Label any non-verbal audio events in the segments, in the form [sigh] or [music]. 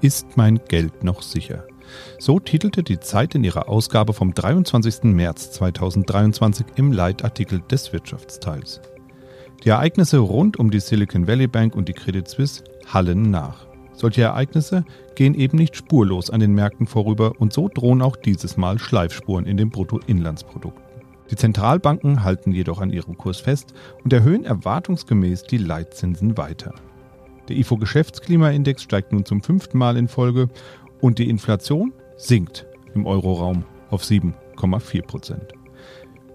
Ist mein Geld noch sicher? So titelte die Zeit in ihrer Ausgabe vom 23. März 2023 im Leitartikel des Wirtschaftsteils. Die Ereignisse rund um die Silicon Valley Bank und die Credit Suisse hallen nach. Solche Ereignisse gehen eben nicht spurlos an den Märkten vorüber und so drohen auch dieses Mal Schleifspuren in den Bruttoinlandsprodukten. Die Zentralbanken halten jedoch an ihrem Kurs fest und erhöhen erwartungsgemäß die Leitzinsen weiter. Der IFO-Geschäftsklimaindex steigt nun zum fünften Mal in Folge und die Inflation sinkt im Euroraum auf 7,4 Prozent.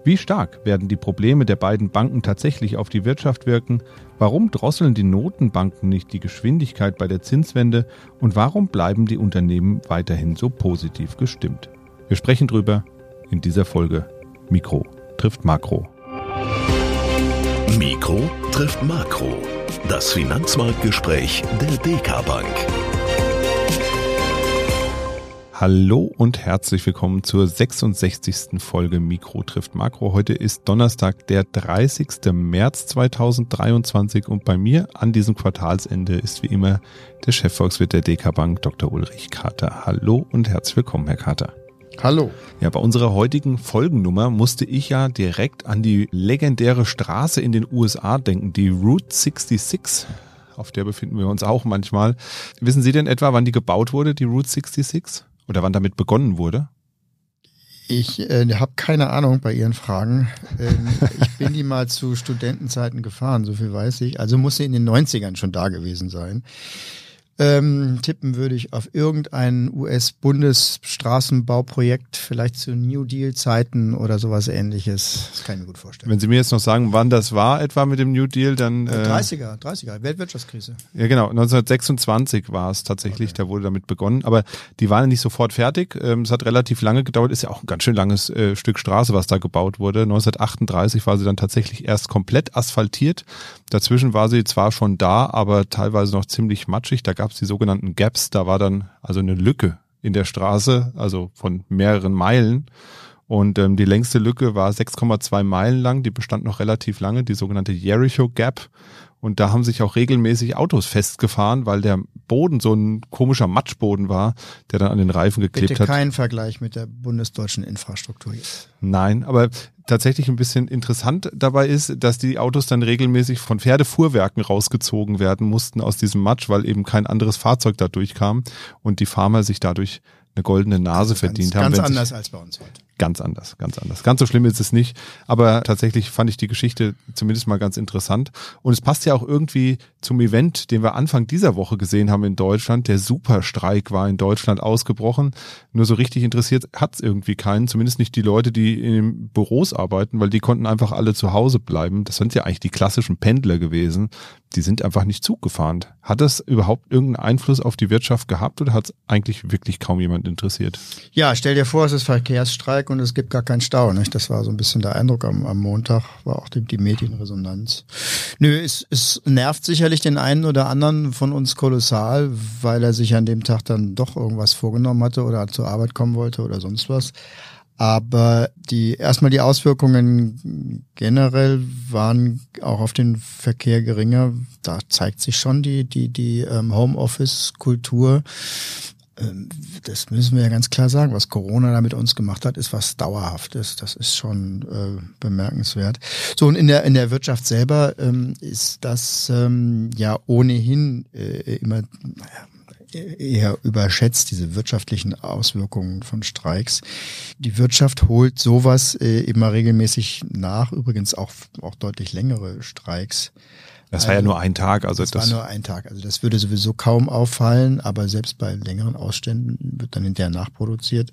Wie stark werden die Probleme der beiden Banken tatsächlich auf die Wirtschaft wirken? Warum drosseln die Notenbanken nicht die Geschwindigkeit bei der Zinswende? Und warum bleiben die Unternehmen weiterhin so positiv gestimmt? Wir sprechen drüber in dieser Folge. Mikro trifft Makro. Mikro trifft Makro. Das Finanzmarktgespräch der DK Bank. Hallo und herzlich willkommen zur 66. Folge Mikro trifft Makro. Heute ist Donnerstag, der 30. März 2023 und bei mir an diesem Quartalsende ist wie immer der Chefvolkswirt der DK Bank, Dr. Ulrich Kater. Hallo und herzlich willkommen, Herr Kater. Hallo. Ja, bei unserer heutigen Folgennummer musste ich ja direkt an die legendäre Straße in den USA denken, die Route 66. Auf der befinden wir uns auch manchmal. Wissen Sie denn etwa, wann die gebaut wurde, die Route 66? Oder wann damit begonnen wurde? Ich äh, habe keine Ahnung bei Ihren Fragen. Ähm, [laughs] ich bin die mal zu Studentenzeiten gefahren, so viel weiß ich. Also muss sie in den 90ern schon da gewesen sein. Ähm, tippen würde ich auf irgendein US-Bundesstraßenbauprojekt, vielleicht zu New Deal-Zeiten oder sowas ähnliches. Das kann ich mir gut vorstellen. Wenn Sie mir jetzt noch sagen, wann das war, etwa mit dem New Deal, dann. Äh, 30er, 30er, Weltwirtschaftskrise. Ja, genau. 1926 war es tatsächlich, okay. da wurde damit begonnen. Aber die waren nicht sofort fertig. Ähm, es hat relativ lange gedauert. Ist ja auch ein ganz schön langes äh, Stück Straße, was da gebaut wurde. 1938 war sie dann tatsächlich erst komplett asphaltiert. Dazwischen war sie zwar schon da, aber teilweise noch ziemlich matschig. Da gab es die sogenannten Gaps. Da war dann also eine Lücke in der Straße, also von mehreren Meilen. Und ähm, die längste Lücke war 6,2 Meilen lang, die bestand noch relativ lange, die sogenannte Jericho Gap. Und da haben sich auch regelmäßig Autos festgefahren, weil der Boden so ein komischer Matschboden war, der dann an den Reifen geklebt Bitte hat. kein Vergleich mit der bundesdeutschen Infrastruktur jetzt. Nein, aber tatsächlich ein bisschen interessant dabei ist, dass die Autos dann regelmäßig von Pferdefuhrwerken rausgezogen werden mussten aus diesem Matsch, weil eben kein anderes Fahrzeug da durchkam und die Farmer sich dadurch eine goldene Nase also verdient ganz, haben. Ganz anders als bei uns heute. Ganz anders, ganz anders. Ganz so schlimm ist es nicht, aber tatsächlich fand ich die Geschichte zumindest mal ganz interessant. Und es passt ja auch irgendwie zum Event, den wir Anfang dieser Woche gesehen haben in Deutschland. Der Superstreik war in Deutschland ausgebrochen. Nur so richtig interessiert hat es irgendwie keinen, zumindest nicht die Leute, die in den Büros arbeiten, weil die konnten einfach alle zu Hause bleiben. Das sind ja eigentlich die klassischen Pendler gewesen. Die sind einfach nicht Zug gefahren. Hat das überhaupt irgendeinen Einfluss auf die Wirtschaft gehabt oder hat es eigentlich wirklich kaum jemand interessiert? Ja, stell dir vor, es ist Verkehrsstreik Streik und es gibt gar keinen Stau. Nicht? Das war so ein bisschen der Eindruck am, am Montag, war auch die, die Medienresonanz. Nö, es, es nervt sicherlich den einen oder anderen von uns kolossal, weil er sich an dem Tag dann doch irgendwas vorgenommen hatte oder zur Arbeit kommen wollte oder sonst was. Aber die erstmal die Auswirkungen generell waren auch auf den Verkehr geringer. Da zeigt sich schon die die die ähm, Homeoffice-Kultur. Ähm, das müssen wir ja ganz klar sagen. Was Corona da mit uns gemacht hat, ist was Dauerhaftes. Das ist schon äh, bemerkenswert. So, und in der, in der Wirtschaft selber ähm, ist das ähm, ja ohnehin äh, immer, naja, eher überschätzt, diese wirtschaftlichen Auswirkungen von Streiks. Die Wirtschaft holt sowas äh, immer regelmäßig nach, übrigens auch, auch deutlich längere Streiks. Das war ja nur ein Tag. Also das, das war nur ein Tag. Also das würde sowieso kaum auffallen, aber selbst bei längeren Ausständen wird dann hinterher nachproduziert.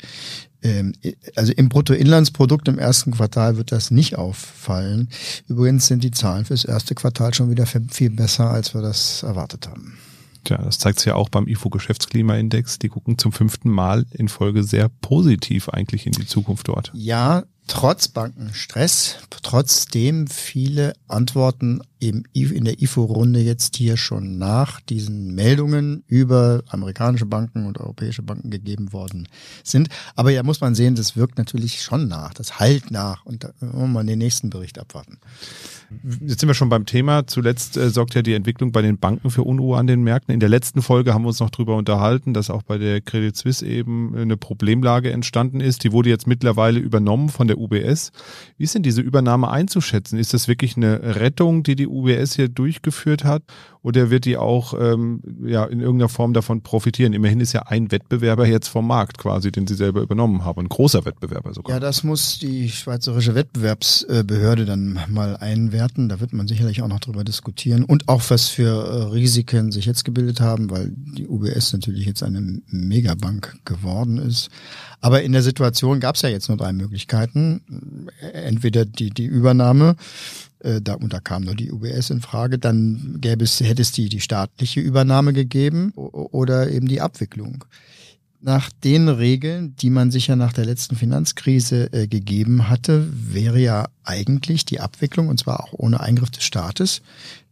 Ähm, also im Bruttoinlandsprodukt im ersten Quartal wird das nicht auffallen. Übrigens sind die Zahlen fürs erste Quartal schon wieder viel besser, als wir das erwartet haben. Tja, das zeigt sich ja auch beim IFO-Geschäftsklimaindex. Die gucken zum fünften Mal in Folge sehr positiv eigentlich in die Zukunft dort. Ja, trotz Bankenstress, trotzdem viele Antworten eben in der IFO-Runde jetzt hier schon nach diesen Meldungen über amerikanische Banken und europäische Banken gegeben worden sind. Aber ja, muss man sehen, das wirkt natürlich schon nach, das halt nach und da muss man den nächsten Bericht abwarten. Jetzt sind wir schon beim Thema. Zuletzt äh, sorgt ja die Entwicklung bei den Banken für Unruhe an den Märkten. In der letzten Folge haben wir uns noch drüber unterhalten, dass auch bei der Credit Suisse eben eine Problemlage entstanden ist. Die wurde jetzt mittlerweile übernommen von der UBS. Wie ist denn diese Übernahme einzuschätzen? Ist das wirklich eine Rettung, die die UBS hier durchgeführt hat? Oder wird die auch ähm, ja, in irgendeiner Form davon profitieren? Immerhin ist ja ein Wettbewerber jetzt vom Markt quasi, den sie selber übernommen haben. Ein großer Wettbewerber sogar. Ja, das muss die Schweizerische Wettbewerbsbehörde dann mal einwerten. Da wird man sicherlich auch noch drüber diskutieren. Und auch was für äh, Risiken sich jetzt gebildet haben, weil die UBS natürlich jetzt eine Megabank geworden ist. Aber in der Situation gab es ja jetzt nur drei Möglichkeiten. Entweder die, die Übernahme, äh, da, und da kam nur die UBS in Frage, dann gäbe es, hätte es die, die staatliche Übernahme gegeben oder eben die Abwicklung. Nach den Regeln, die man sich ja nach der letzten Finanzkrise äh, gegeben hatte, wäre ja eigentlich die Abwicklung, und zwar auch ohne Eingriff des Staates,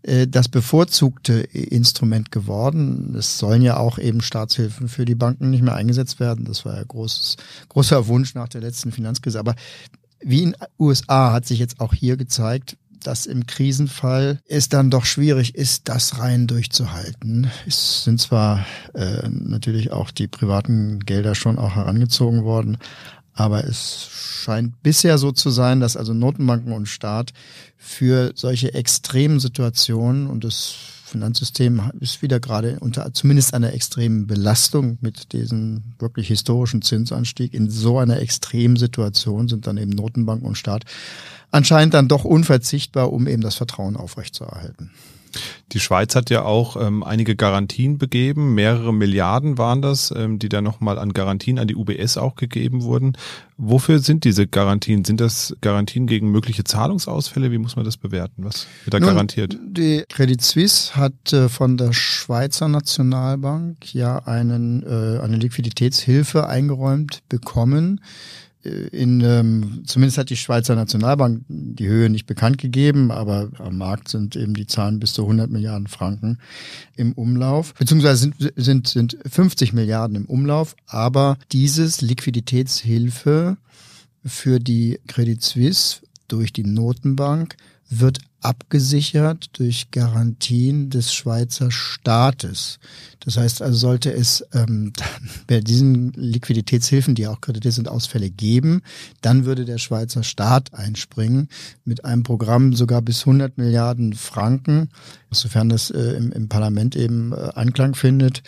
äh, das bevorzugte Instrument geworden. Es sollen ja auch eben Staatshilfen für die Banken nicht mehr eingesetzt werden. Das war ja großes, großer Wunsch nach der letzten Finanzkrise. Aber wie in USA hat sich jetzt auch hier gezeigt, dass im Krisenfall es dann doch schwierig ist, das rein durchzuhalten. Es sind zwar äh, natürlich auch die privaten Gelder schon auch herangezogen worden, aber es scheint bisher so zu sein, dass also Notenbanken und Staat für solche extremen Situationen und das Finanzsystem ist wieder gerade unter zumindest einer extremen Belastung mit diesem wirklich historischen Zinsanstieg. In so einer extremen Situation sind dann eben Notenbanken und Staat anscheinend dann doch unverzichtbar, um eben das Vertrauen aufrechtzuerhalten. Die Schweiz hat ja auch ähm, einige Garantien begeben, mehrere Milliarden waren das, ähm, die dann nochmal an Garantien an die UBS auch gegeben wurden. Wofür sind diese Garantien? Sind das Garantien gegen mögliche Zahlungsausfälle? Wie muss man das bewerten? Was wird da Nun, garantiert? Die Credit Suisse hat äh, von der Schweizer Nationalbank ja einen, äh, eine Liquiditätshilfe eingeräumt bekommen in, ähm, zumindest hat die Schweizer Nationalbank die Höhe nicht bekannt gegeben, aber am Markt sind eben die Zahlen bis zu 100 Milliarden Franken im Umlauf, beziehungsweise sind, sind, sind 50 Milliarden im Umlauf, aber dieses Liquiditätshilfe für die Credit Suisse durch die Notenbank wird abgesichert durch Garantien des Schweizer Staates. Das heißt also, sollte es ähm, [laughs] bei diesen Liquiditätshilfen, die auch kreditiert sind, Ausfälle geben, dann würde der Schweizer Staat einspringen mit einem Programm sogar bis 100 Milliarden Franken, sofern das äh, im, im Parlament eben äh, Anklang findet,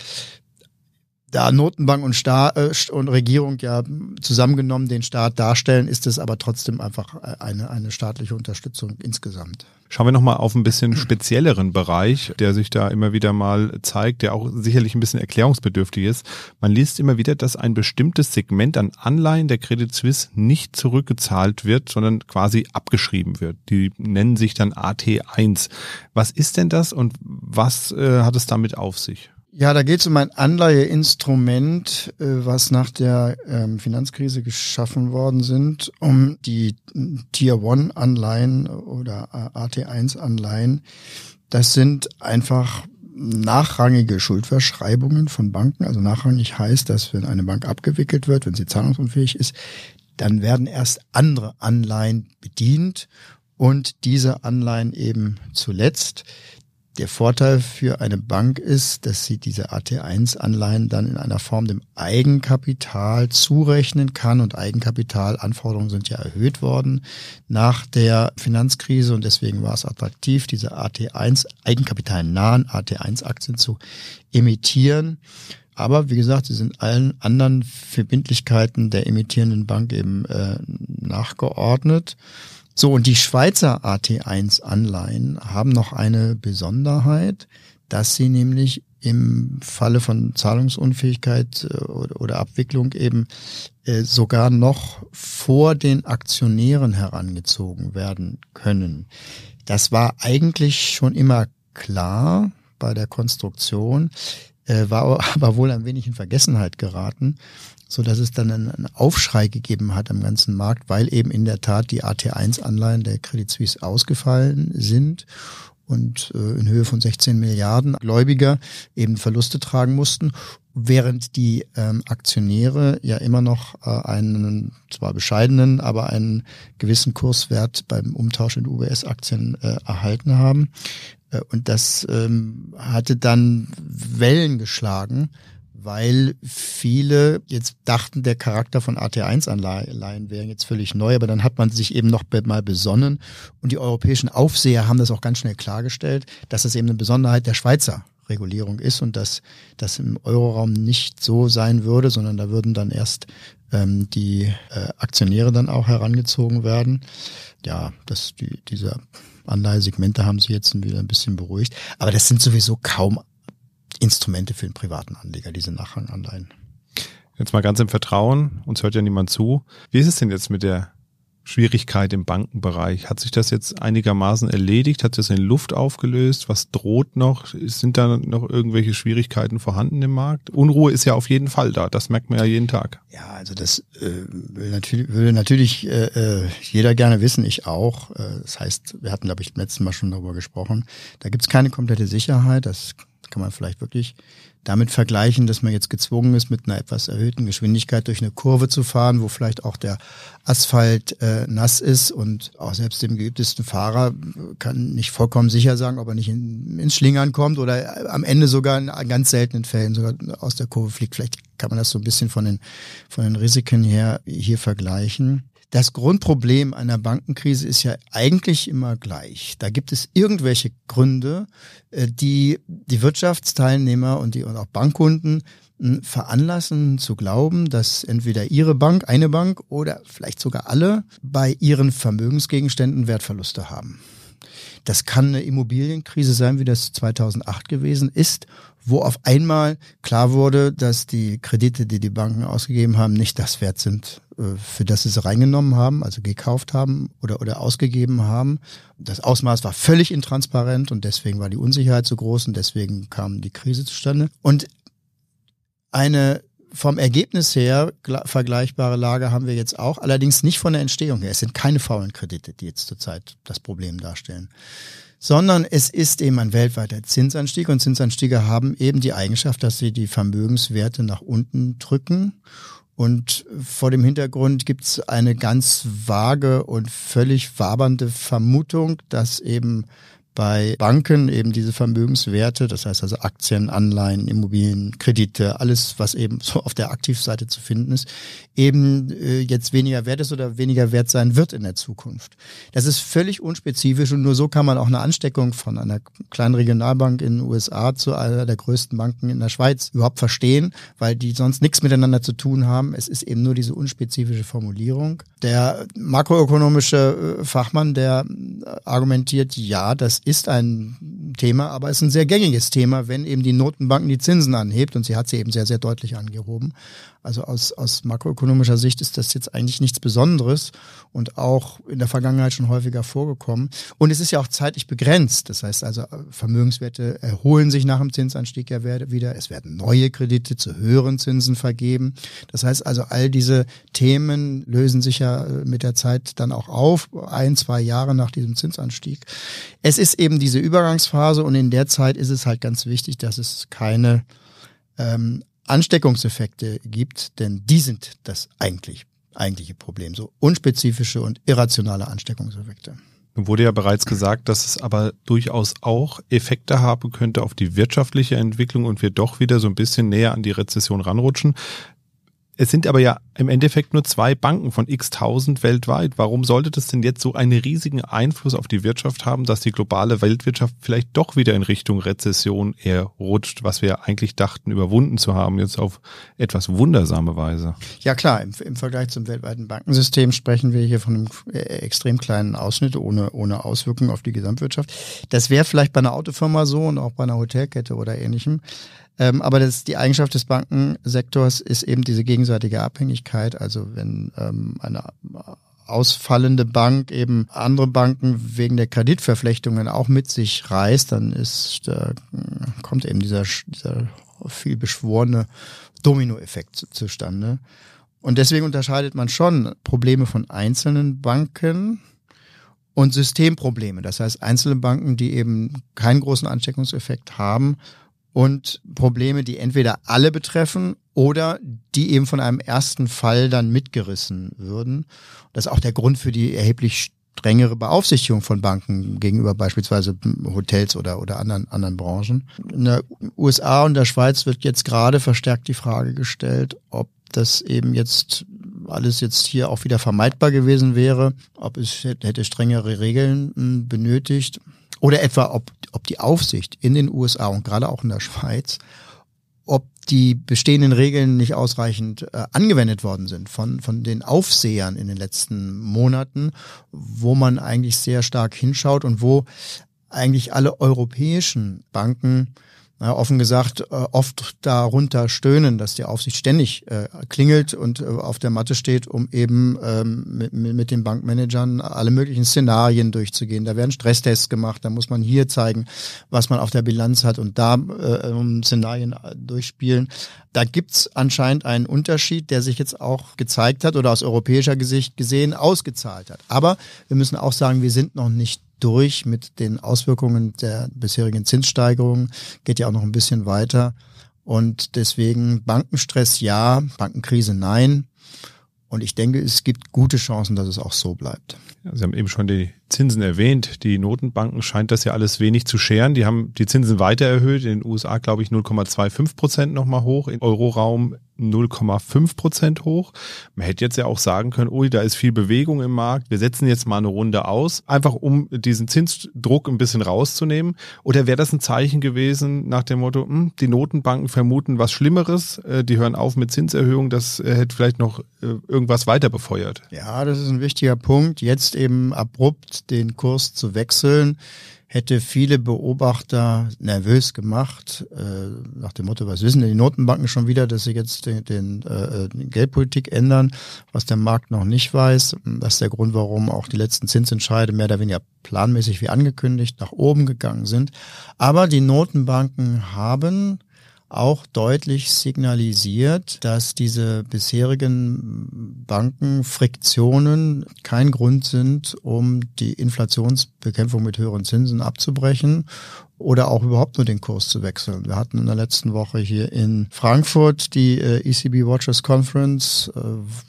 da Notenbank und, Staat, äh, und Regierung ja zusammengenommen den Staat darstellen, ist es aber trotzdem einfach äh, eine, eine staatliche Unterstützung insgesamt. Schauen wir nochmal auf ein bisschen spezielleren Bereich, der sich da immer wieder mal zeigt, der auch sicherlich ein bisschen erklärungsbedürftig ist. Man liest immer wieder, dass ein bestimmtes Segment an Anleihen der Credit Suisse nicht zurückgezahlt wird, sondern quasi abgeschrieben wird. Die nennen sich dann AT1. Was ist denn das und was äh, hat es damit auf sich? Ja, da geht es um ein Anleiheinstrument, äh, was nach der ähm, Finanzkrise geschaffen worden sind, um die Tier One Anleihen oder AT1 Anleihen. Das sind einfach nachrangige Schuldverschreibungen von Banken. Also nachrangig heißt, dass wenn eine Bank abgewickelt wird, wenn sie zahlungsunfähig ist, dann werden erst andere Anleihen bedient und diese Anleihen eben zuletzt. Der Vorteil für eine Bank ist, dass sie diese AT1-Anleihen dann in einer Form dem Eigenkapital zurechnen kann und Eigenkapitalanforderungen sind ja erhöht worden nach der Finanzkrise und deswegen war es attraktiv, diese AT1 eigenkapitalnahen AT1-Aktien zu emittieren. Aber wie gesagt, sie sind allen anderen Verbindlichkeiten der emittierenden Bank eben äh, nachgeordnet. So, und die Schweizer AT1-Anleihen haben noch eine Besonderheit, dass sie nämlich im Falle von Zahlungsunfähigkeit äh, oder Abwicklung eben äh, sogar noch vor den Aktionären herangezogen werden können. Das war eigentlich schon immer klar bei der Konstruktion. äh, war [laughs] aber wohl ein wenig in Vergessenheit geraten, so dass es dann einen, Aufschrei gegeben hat am ganzen Markt, weil eben in der Tat die AT1-Anleihen der Credit Suisse ausgefallen sind und äh, in Höhe von 16 Milliarden Gläubiger eben Verluste tragen mussten, während die ähm, Aktionäre ja immer noch äh, einen zwar bescheidenen, aber einen gewissen Kurswert beim Umtausch in UBS-Aktien äh, erhalten haben. Äh, und das ähm, hatte dann Wellen geschlagen weil viele jetzt dachten, der Charakter von AT1-Anleihen wäre jetzt völlig neu, aber dann hat man sich eben noch mal besonnen und die europäischen Aufseher haben das auch ganz schnell klargestellt, dass das eben eine Besonderheit der Schweizer Regulierung ist und dass das im Euroraum nicht so sein würde, sondern da würden dann erst ähm, die äh, Aktionäre dann auch herangezogen werden. Ja, dass die, diese Anleihesegmente haben sich jetzt wieder ein bisschen beruhigt. Aber das sind sowieso kaum Instrumente für den privaten Anleger, diese Nachranganleihen. Jetzt mal ganz im Vertrauen, uns hört ja niemand zu. Wie ist es denn jetzt mit der Schwierigkeit im Bankenbereich? Hat sich das jetzt einigermaßen erledigt? Hat sich das in Luft aufgelöst? Was droht noch? Sind da noch irgendwelche Schwierigkeiten vorhanden im Markt? Unruhe ist ja auf jeden Fall da. Das merkt man ja jeden Tag. Ja, also das äh, will natürlich, will natürlich äh, äh jeder gerne wissen, ich auch. Äh, das heißt, wir hatten, glaube ich, beim letzten Mal schon darüber gesprochen. Da gibt es keine komplette Sicherheit. Das kann man vielleicht wirklich damit vergleichen, dass man jetzt gezwungen ist, mit einer etwas erhöhten Geschwindigkeit durch eine Kurve zu fahren, wo vielleicht auch der Asphalt äh, nass ist und auch selbst dem geübtesten Fahrer kann nicht vollkommen sicher sagen, ob er nicht in, ins Schlingern kommt oder am Ende sogar in ganz seltenen Fällen sogar aus der Kurve fliegt. Vielleicht kann man das so ein bisschen von den, von den Risiken her hier vergleichen. Das Grundproblem einer Bankenkrise ist ja eigentlich immer gleich. Da gibt es irgendwelche Gründe, äh, die die Wirtschaftsteilnehmer und die und auch Bankkunden hm, veranlassen zu glauben, dass entweder ihre Bank, eine Bank oder vielleicht sogar alle bei ihren Vermögensgegenständen Wertverluste haben. Das kann eine Immobilienkrise sein, wie das 2008 gewesen ist, wo auf einmal klar wurde, dass die Kredite, die die Banken ausgegeben haben, nicht das wert sind, für das sie sie reingenommen haben, also gekauft haben oder, oder ausgegeben haben. Das Ausmaß war völlig intransparent und deswegen war die Unsicherheit so groß und deswegen kam die Krise zustande. Und eine vom Ergebnis her vergleichbare Lage haben wir jetzt auch, allerdings nicht von der Entstehung her. Es sind keine faulen Kredite, die jetzt zurzeit das Problem darstellen sondern es ist eben ein weltweiter Zinsanstieg und Zinsanstiege haben eben die Eigenschaft, dass sie die Vermögenswerte nach unten drücken und vor dem Hintergrund gibt es eine ganz vage und völlig wabernde Vermutung, dass eben bei Banken eben diese Vermögenswerte, das heißt also Aktien, Anleihen, Immobilien, Kredite, alles, was eben so auf der Aktivseite zu finden ist, eben äh, jetzt weniger wert ist oder weniger wert sein wird in der Zukunft. Das ist völlig unspezifisch und nur so kann man auch eine Ansteckung von einer kleinen Regionalbank in den USA zu einer der größten Banken in der Schweiz überhaupt verstehen, weil die sonst nichts miteinander zu tun haben. Es ist eben nur diese unspezifische Formulierung. Der makroökonomische äh, Fachmann, der äh, argumentiert, ja, das ist ein Thema, aber es ist ein sehr gängiges Thema, wenn eben die Notenbanken die Zinsen anhebt und sie hat sie eben sehr, sehr deutlich angehoben. Also aus, aus makroökonomischer Sicht ist das jetzt eigentlich nichts Besonderes und auch in der Vergangenheit schon häufiger vorgekommen. Und es ist ja auch zeitlich begrenzt. Das heißt also, Vermögenswerte erholen sich nach dem Zinsanstieg ja wieder. Es werden neue Kredite zu höheren Zinsen vergeben. Das heißt also, all diese Themen lösen sich ja äh, mit der Zeit dann auch auf, ein, zwei Jahre nach diesem Zinsanstieg. Es ist eben diese Übergangsphase und in der Zeit ist es halt ganz wichtig, dass es keine ähm, Ansteckungseffekte gibt, denn die sind das eigentlich eigentliche Problem, so unspezifische und irrationale Ansteckungseffekte. Nun wurde ja bereits gesagt, dass es aber durchaus auch Effekte haben könnte auf die wirtschaftliche Entwicklung und wir doch wieder so ein bisschen näher an die Rezession ranrutschen. Es sind aber ja im Endeffekt nur zwei Banken von x tausend weltweit. Warum sollte das denn jetzt so einen riesigen Einfluss auf die Wirtschaft haben, dass die globale Weltwirtschaft vielleicht doch wieder in Richtung Rezession eher rutscht, was wir eigentlich dachten überwunden zu haben, jetzt auf etwas wundersame Weise? Ja klar, im, im Vergleich zum weltweiten Bankensystem sprechen wir hier von einem äh, extrem kleinen Ausschnitt ohne, ohne Auswirkungen auf die Gesamtwirtschaft. Das wäre vielleicht bei einer Autofirma so und auch bei einer Hotelkette oder ähnlichem. Ähm, aber das, die Eigenschaft des Bankensektors ist eben diese gegenseitige Abhängigkeit. Also wenn ähm, eine ausfallende Bank eben andere Banken wegen der Kreditverflechtungen auch mit sich reißt, dann ist, da kommt eben dieser, dieser viel beschworene Dominoeffekt zustande. Und deswegen unterscheidet man schon Probleme von einzelnen Banken und Systemprobleme. Das heißt, einzelne Banken, die eben keinen großen Ansteckungseffekt haben und Probleme, die entweder alle betreffen oder die eben von einem ersten Fall dann mitgerissen würden. Das ist auch der Grund für die erheblich strengere Beaufsichtigung von Banken gegenüber beispielsweise Hotels oder, oder anderen, anderen Branchen. In der USA und der Schweiz wird jetzt gerade verstärkt die Frage gestellt, ob das eben jetzt alles jetzt hier auch wieder vermeidbar gewesen wäre, ob es hätte strengere Regeln hm, benötigt oder etwa ob, ob die Aufsicht in den USA und gerade auch in der Schweiz ob die bestehenden Regeln nicht ausreichend äh, angewendet worden sind von, von den Aufsehern in den letzten Monaten, wo man eigentlich sehr stark hinschaut und wo eigentlich alle europäischen Banken ja, offen gesagt, äh, oft darunter stöhnen, dass die Aufsicht ständig äh, klingelt und äh, auf der Matte steht, um eben ähm, mit, mit den Bankmanagern alle möglichen Szenarien durchzugehen. Da werden Stresstests gemacht, da muss man hier zeigen, was man auf der Bilanz hat und da äh, Szenarien äh, durchspielen. Da gibt's anscheinend einen Unterschied, der sich jetzt auch gezeigt hat oder aus europäischer Gesicht gesehen ausgezahlt hat. Aber wir müssen auch sagen, wir sind noch nicht durch mit den Auswirkungen der bisherigen Zinssteigerungen, geht ja auch noch ein bisschen weiter. Und deswegen Bankenstress ja, Bankenkrise nein. Und ich denke, es gibt gute Chancen, dass es auch so bleibt. Sie haben eben schon die Zinsen erwähnt. Die Notenbanken scheint das ja alles wenig zu scheren. Die haben die Zinsen weiter erhöht. In den USA, glaube ich, 0,25 Prozent nochmal hoch. Im Euroraum 0,5 Prozent hoch. Man hätte jetzt ja auch sagen können, ui, da ist viel Bewegung im Markt. Wir setzen jetzt mal eine Runde aus, einfach um diesen Zinsdruck ein bisschen rauszunehmen. Oder wäre das ein Zeichen gewesen nach dem Motto, hm, die Notenbanken vermuten was Schlimmeres, äh, die hören auf mit Zinserhöhungen, das äh, hätte vielleicht noch äh, irgendwas weiter befeuert. Ja, das ist ein wichtiger Punkt. Jetzt eben abrupt den Kurs zu wechseln, hätte viele Beobachter nervös gemacht, äh, nach dem Motto, was wissen denn die Notenbanken schon wieder, dass sie jetzt den, den äh, die Geldpolitik ändern, was der Markt noch nicht weiß. Das ist der Grund, warum auch die letzten Zinsentscheide mehr oder weniger planmäßig wie angekündigt nach oben gegangen sind. Aber die Notenbanken haben auch deutlich signalisiert, dass diese bisherigen Bankenfriktionen kein Grund sind, um die Inflationsbekämpfung mit höheren Zinsen abzubrechen oder auch überhaupt nur den Kurs zu wechseln. Wir hatten in der letzten Woche hier in Frankfurt die äh, ECB Watchers Conference, äh,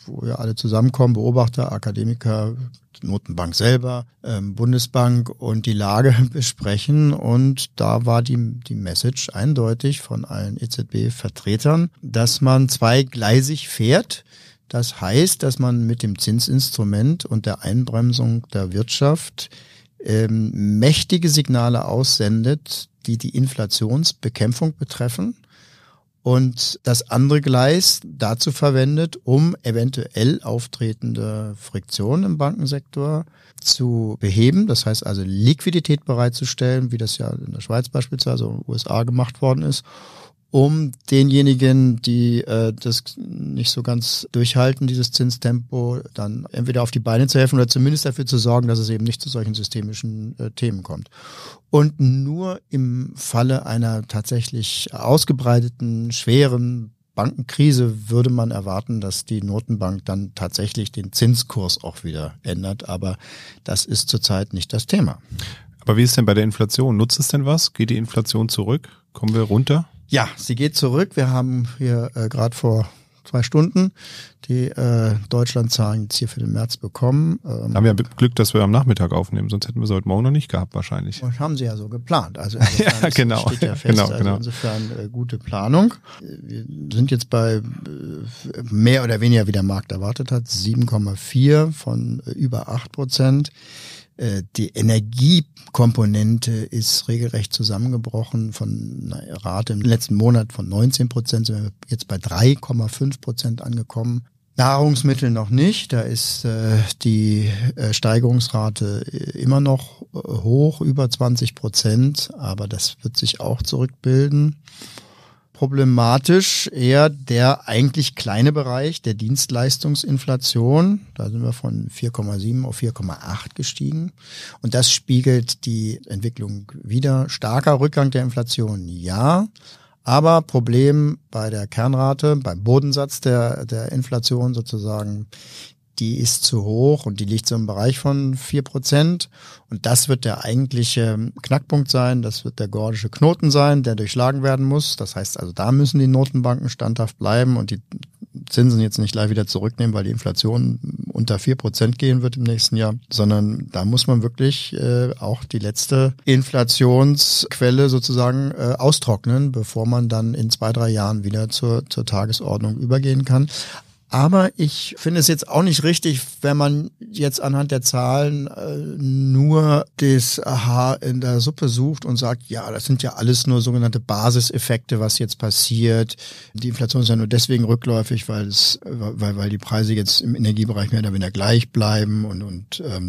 wo wir alle zusammenkommen, Beobachter, Akademiker, Notenbank selber, ähm, Bundesbank und die Lage [laughs] besprechen. Und da war die, die Message eindeutig von allen EZB-Vertretern, dass man zweigleisig fährt. Das heißt, dass man mit dem Zinsinstrument und der Einbremsung der Wirtschaft ähm, mächtige Signale aussendet, die die Inflationsbekämpfung betreffen und das andere Gleis dazu verwendet, um eventuell auftretende Friktionen im Bankensektor zu beheben. Das heißt also Liquidität bereitzustellen, wie das ja in der Schweiz beispielsweise in den USA gemacht worden ist um denjenigen, die äh, das nicht so ganz durchhalten, dieses Zinstempo, dann entweder auf die Beine zu helfen oder zumindest dafür zu sorgen, dass es eben nicht zu solchen systemischen äh, Themen kommt. Und nur im Falle einer tatsächlich ausgebreiteten, schweren Bankenkrise würde man erwarten, dass die Notenbank dann tatsächlich den Zinskurs auch wieder ändert. Aber das ist zurzeit nicht das Thema. Aber wie ist denn bei der Inflation? Nutzt es denn was? Geht die Inflation zurück? Kommen wir runter? Ja, sie geht zurück. Wir haben hier äh, gerade vor zwei Stunden die äh, Deutschlandzahlen jetzt hier für den März bekommen. Ähm, haben wir Glück, dass wir am Nachmittag aufnehmen, sonst hätten wir sie heute Morgen noch nicht gehabt wahrscheinlich. Und haben sie ja so geplant. Also [laughs] ja, genau. steht ja fest. Genau, also genau. insofern äh, gute Planung. Wir sind jetzt bei äh, mehr oder weniger, wie der Markt erwartet hat, 7,4 von äh, über 8 Prozent. Äh, die Energiekomponente ist regelrecht zusammengebrochen von einer Rate im letzten Monat von 19 Prozent, sind wir jetzt bei 3,5 Prozent angekommen. Nahrungsmittel noch nicht, da ist äh, die äh, Steigerungsrate äh, immer noch äh, hoch, über 20 Prozent, aber das wird sich auch zurückbilden problematisch eher der eigentlich kleine Bereich der Dienstleistungsinflation. Da sind wir von 4,7 auf 4,8 gestiegen. Und das spiegelt die Entwicklung wieder. Starker Rückgang der Inflation, ja. Aber Problem bei der Kernrate, beim Bodensatz der, der Inflation sozusagen, die ist zu hoch und die liegt so im Bereich von vier Prozent. Und das wird der eigentliche Knackpunkt sein. Das wird der gordische Knoten sein, der durchschlagen werden muss. Das heißt also, da müssen die Notenbanken standhaft bleiben und die Zinsen jetzt nicht gleich wieder zurücknehmen, weil die Inflation unter vier Prozent gehen wird im nächsten Jahr, sondern da muss man wirklich äh, auch die letzte Inflationsquelle sozusagen äh, austrocknen, bevor man dann in zwei, drei Jahren wieder zur, zur Tagesordnung übergehen kann. Aber ich finde es jetzt auch nicht richtig, wenn man jetzt anhand der Zahlen äh, nur das Haar in der Suppe sucht und sagt, ja, das sind ja alles nur sogenannte Basiseffekte, was jetzt passiert. Die Inflation ist ja nur deswegen rückläufig, weil es, weil, weil die Preise jetzt im Energiebereich mehr oder weniger gleich bleiben und, und ähm,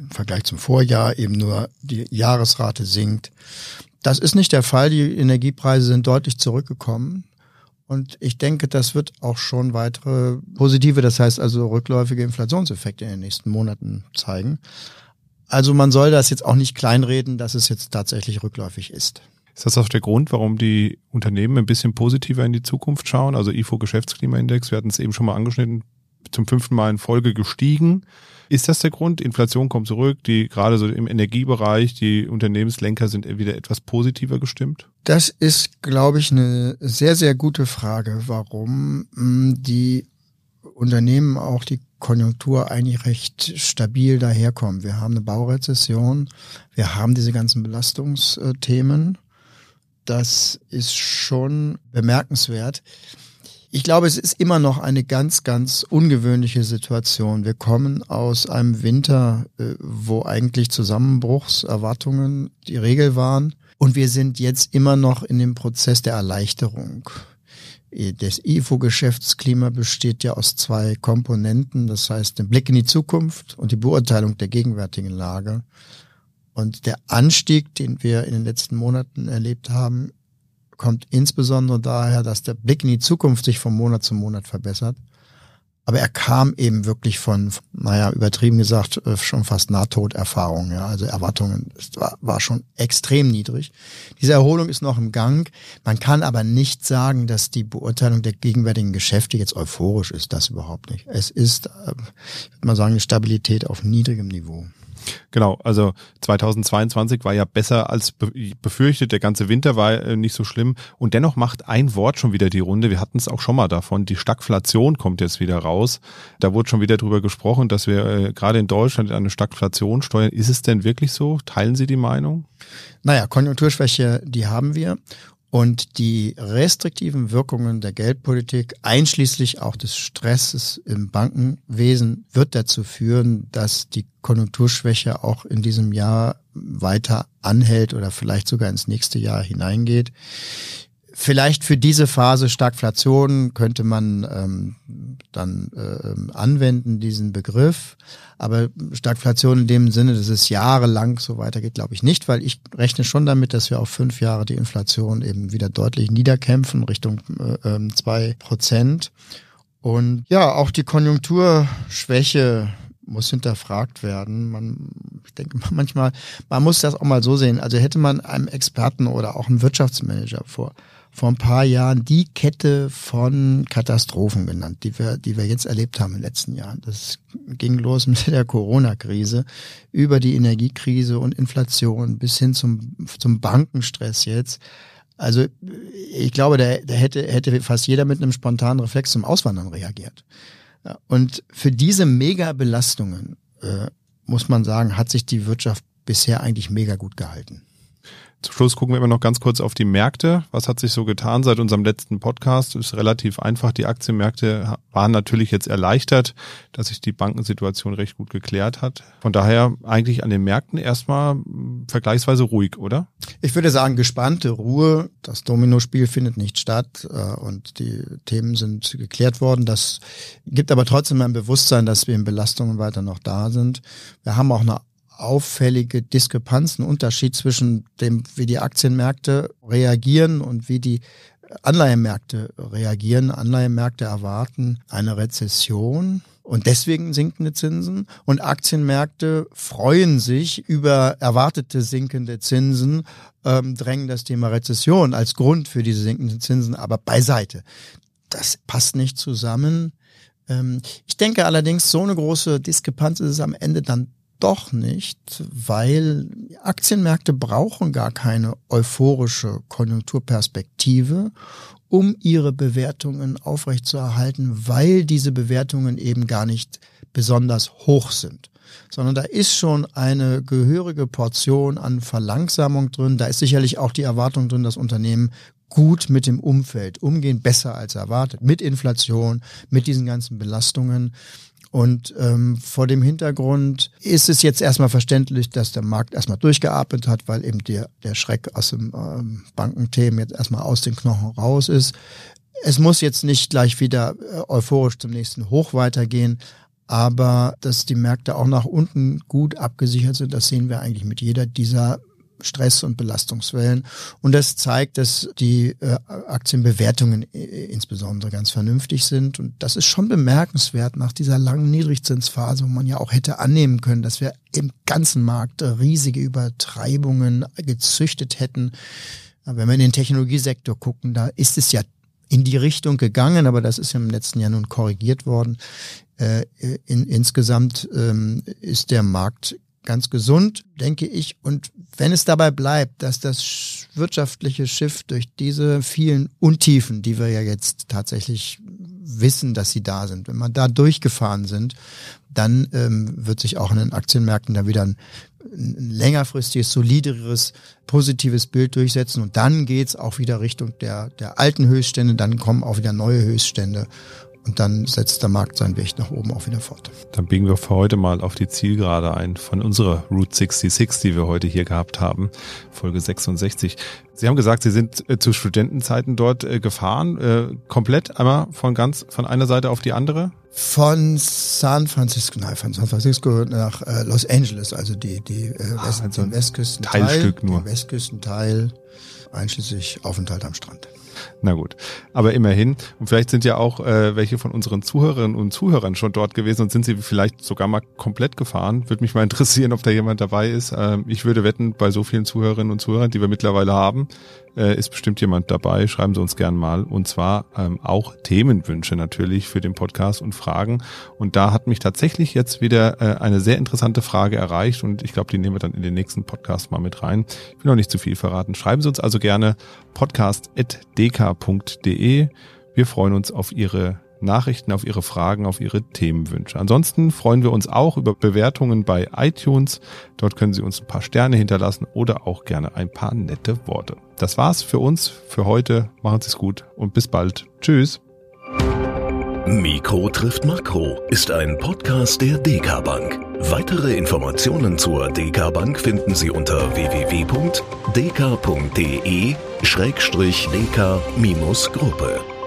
im Vergleich zum Vorjahr eben nur die Jahresrate sinkt. Das ist nicht der Fall. Die Energiepreise sind deutlich zurückgekommen. Und ich denke, das wird auch schon weitere positive, das heißt also rückläufige Inflationseffekte in den nächsten Monaten zeigen. Also man soll das jetzt auch nicht kleinreden, dass es jetzt tatsächlich rückläufig ist. Ist das auch der Grund, warum die Unternehmen ein bisschen positiver in die Zukunft schauen? Also IFO Geschäftsklimaindex, wir hatten es eben schon mal angeschnitten, zum fünften Mal in Folge gestiegen. Ist das der Grund? Inflation kommt zurück, die gerade so im Energiebereich, die Unternehmenslenker sind wieder etwas positiver gestimmt? Das ist, glaube ich, eine sehr, sehr gute Frage, warum hm, die Unternehmen auch die Konjunktur eigentlich recht stabil daherkommen. Wir haben eine Baurezession, wir haben diese ganzen Belastungsthemen. Das ist schon bemerkenswert. Ich glaube, es ist immer noch eine ganz, ganz ungewöhnliche Situation. Wir kommen aus einem Winter, äh, wo eigentlich Zusammenbruchserwartungen die Regel waren. Und wir sind jetzt immer noch in dem Prozess der Erleichterung. Das IFO-Geschäftsklima besteht ja aus zwei Komponenten, das heißt den Blick in die Zukunft und die Beurteilung der gegenwärtigen Lage. Und der Anstieg, den wir in den letzten Monaten erlebt haben, kommt insbesondere daher, dass der Blick in die Zukunft sich von Monat zu Monat verbessert. Aber er kam eben wirklich von, naja, übertrieben gesagt, äh, schon fast Nahtoderfahrungen, ja, also Erwartungen. Es war, war schon extrem niedrig. Diese Erholung ist noch im Gang. Man kann aber nicht sagen, dass die Beurteilung der gegenwärtigen Geschäfte jetzt euphorisch ist. Das überhaupt nicht. Es ist, äh, ich würde mal sagen, eine Stabilität auf niedrigem Niveau. Genau, also 2022 war ja besser als befürchtet. Der ganze Winter war äh, nicht so schlimm. Und dennoch macht ein Wort schon wieder die Runde. Wir hatten es auch schon mal davon. Die Stagflation kommt jetzt wieder raus. Da wurde schon wieder drüber gesprochen, dass wir äh, gerade in Deutschland eine Stagflation steuern. Ist es denn wirklich so? Teilen Sie die Meinung? Naja, Konjunkturschwäche, die haben wir. Und die restriktiven Wirkungen der Geldpolitik, einschließlich auch des Stresses im Bankenwesen, wird dazu führen, dass die Konjunkturschwäche auch in diesem Jahr weiter anhält oder vielleicht sogar ins nächste Jahr hineingeht. Vielleicht für diese Phase Stagflation könnte man ähm, dann äh, anwenden, diesen Begriff. Aber Stagflation in dem Sinne, dass es jahrelang so weitergeht, glaube ich nicht, weil ich rechne schon damit, dass wir auf fünf Jahre die Inflation eben wieder deutlich niederkämpfen, Richtung äh, ähm, zwei Prozent. Und ja, auch die Konjunkturschwäche muss hinterfragt werden. Man, ich denke [laughs] manchmal, man muss das auch mal so sehen. Also hätte man einem Experten oder auch einem Wirtschaftsmanager vor vor ein paar Jahren die Kette von Katastrophen genannt, die wir, die wir jetzt erlebt haben in den letzten Jahren. Das ging los mit der Corona-Krise, über die Energiekrise und Inflation bis hin zum, zum Bankenstress jetzt. Also ich glaube, da, da hätte, hätte fast jeder mit einem spontanen Reflex zum Auswandern reagiert. Und für diese Mega-Belastungen, äh, muss man sagen, hat sich die Wirtschaft bisher eigentlich mega gut gehalten. Zum Schluss gucken wir immer noch ganz kurz auf die Märkte. Was hat sich so getan seit unserem letzten Podcast? Ist relativ einfach. Die Aktienmärkte waren natürlich jetzt erleichtert, dass sich die Bankensituation recht gut geklärt hat. Von daher eigentlich an den Märkten erstmal vergleichsweise ruhig, oder? Ich würde sagen, gespannte Ruhe. Das Dominospiel findet nicht statt äh, und die Themen sind geklärt worden. Das gibt aber trotzdem ein Bewusstsein, dass wir in Belastungen weiter noch da sind. Wir haben auch eine auffällige Diskrepanz, ein Unterschied zwischen dem, wie die Aktienmärkte reagieren und wie die Anleihenmärkte reagieren. Anleihenmärkte erwarten eine Rezession Und deswegen sinkende Zinsen. Und Aktienmärkte freuen sich über erwartete sinkende Zinsen, ähm, drängen das Thema Rezession als Grund für diese sinkenden Zinsen aber beiseite. Das passt nicht zusammen. Ähm, ich denke allerdings, so eine große Diskrepanz ist es am Ende dann doch nicht, weil Aktienmärkte brauchen gar keine euphorische Konjunkturperspektive, um ihre Bewertungen aufrechtzuerhalten, weil diese Bewertungen eben gar nicht besonders hoch sind sondern da ist schon eine gehörige Portion an Verlangsamung drin. Da ist sicherlich auch die Erwartung drin, dass Unternehmen gut mit dem Umfeld umgehen, besser als erwartet, mit Inflation, mit diesen ganzen Belastungen. Und ähm, vor dem Hintergrund ist es jetzt erstmal verständlich, dass der Markt erstmal durchgeatmet hat, weil eben der, der Schreck aus dem ähm, Bankenthemen jetzt erstmal aus den Knochen raus ist. Es muss jetzt nicht gleich wieder äh, euphorisch zum nächsten Hoch weitergehen, aber dass die Märkte auch nach unten gut abgesichert sind, das sehen wir eigentlich mit jeder dieser Stress- und Belastungswellen. Und das zeigt, dass die äh, Aktienbewertungen äh, insbesondere ganz vernünftig sind. Und das ist schon bemerkenswert nach dieser langen Niedrigzinsphase, wo man ja auch hätte annehmen können, dass wir im ganzen Markt riesige Übertreibungen gezüchtet hätten. Wenn wir in den Technologiesektor gucken, da ist es ja in die Richtung gegangen, aber das ist im letzten Jahr nun korrigiert worden. Äh, in, insgesamt ähm, ist der Markt ganz gesund, denke ich. Und wenn es dabei bleibt, dass das wirtschaftliche Schiff durch diese vielen Untiefen, die wir ja jetzt tatsächlich wissen, dass sie da sind, wenn man da durchgefahren sind, dann ähm, wird sich auch in den Aktienmärkten da wieder ein, ein längerfristiges, solideres, positives Bild durchsetzen. Und dann geht's auch wieder Richtung der, der alten Höchststände, dann kommen auch wieder neue Höchststände. Und dann setzt der Markt seinen Weg nach oben auch wieder fort. Dann biegen wir für heute mal auf die Zielgerade ein von unserer Route 66, die wir heute hier gehabt haben, Folge 66. Sie haben gesagt, Sie sind äh, zu Studentenzeiten dort äh, gefahren, äh, komplett einmal von ganz von einer Seite auf die andere? Von San Francisco, nein, von San Francisco nach Los Angeles, also die die ah, West, also Westküstenteil, Teilstück nur. Westküstenteil, einschließlich Aufenthalt am Strand. Na gut, aber immerhin. Und vielleicht sind ja auch äh, welche von unseren Zuhörerinnen und Zuhörern schon dort gewesen und sind sie vielleicht sogar mal komplett gefahren. Würde mich mal interessieren, ob da jemand dabei ist. Ähm, ich würde wetten, bei so vielen Zuhörerinnen und Zuhörern, die wir mittlerweile haben, äh, ist bestimmt jemand dabei. Schreiben Sie uns gern mal. Und zwar ähm, auch Themenwünsche natürlich für den Podcast und Fragen. Und da hat mich tatsächlich jetzt wieder äh, eine sehr interessante Frage erreicht und ich glaube, die nehmen wir dann in den nächsten Podcast mal mit rein. Ich will noch nicht zu viel verraten. Schreiben Sie uns also gerne podcast.dk.de. Wir freuen uns auf Ihre Nachrichten, auf Ihre Fragen, auf Ihre Themenwünsche. Ansonsten freuen wir uns auch über Bewertungen bei iTunes. Dort können Sie uns ein paar Sterne hinterlassen oder auch gerne ein paar nette Worte. Das war's für uns für heute. Machen Sie es gut und bis bald. Tschüss. Mikro trifft Makro ist ein Podcast der DK Bank. Weitere Informationen zur DK Bank finden Sie unter www.dk.de-dk-gruppe.